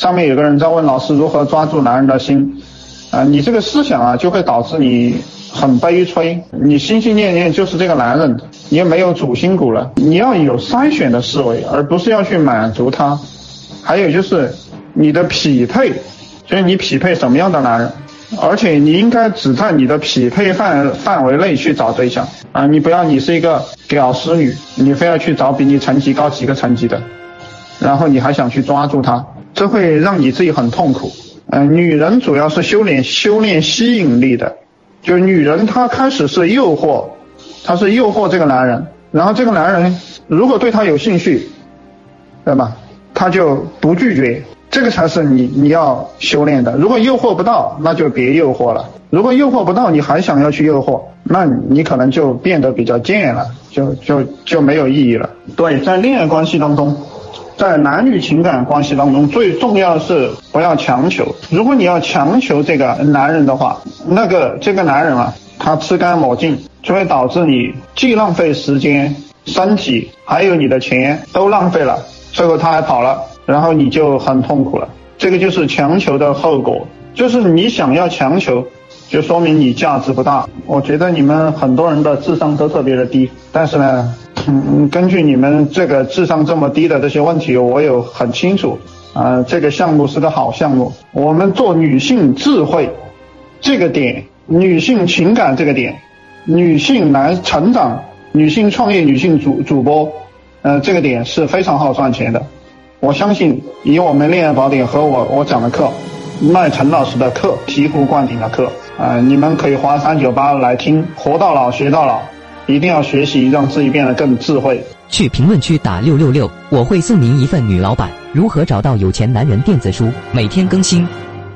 上面有个人在问老师如何抓住男人的心，啊，你这个思想啊就会导致你很悲催，你心心念念就是这个男人，你也没有主心骨了。你要有筛选的思维，而不是要去满足他。还有就是你的匹配，就是你匹配什么样的男人，而且你应该只在你的匹配范范围内去找对象啊，你不要你是一个屌丝女，你非要去找比你成绩高几个层级的，然后你还想去抓住他。这会让你自己很痛苦。嗯，女人主要是修炼修炼吸引力的，就女人她开始是诱惑，她是诱惑这个男人，然后这个男人如果对她有兴趣，对吧？他就不拒绝，这个才是你你要修炼的。如果诱惑不到，那就别诱惑了。如果诱惑不到，你还想要去诱惑，那你可能就变得比较贱了，就就就没有意义了。对，在恋爱关系当中。在男女情感关系当中，最重要的是不要强求。如果你要强求这个男人的话，那个这个男人啊，他吃干抹净，就会导致你既浪费时间、身体，还有你的钱都浪费了，最后他还跑了，然后你就很痛苦了。这个就是强求的后果，就是你想要强求，就说明你价值不大。我觉得你们很多人的智商都特别的低，但是呢。嗯，根据你们这个智商这么低的这些问题，我有很清楚，啊，这个项目是个好项目。我们做女性智慧这个点，女性情感这个点，女性来成长，女性创业，女性主主播，呃，这个点是非常好赚钱的。我相信以我们恋爱宝典和我我讲的课，麦陈老师的课，醍醐灌顶的课，啊，你们可以花三九八来听，活到老学到老。一定要学习，让自己变得更智慧。去评论区打六六六，我会送您一份女老板如何找到有钱男人电子书，每天更新。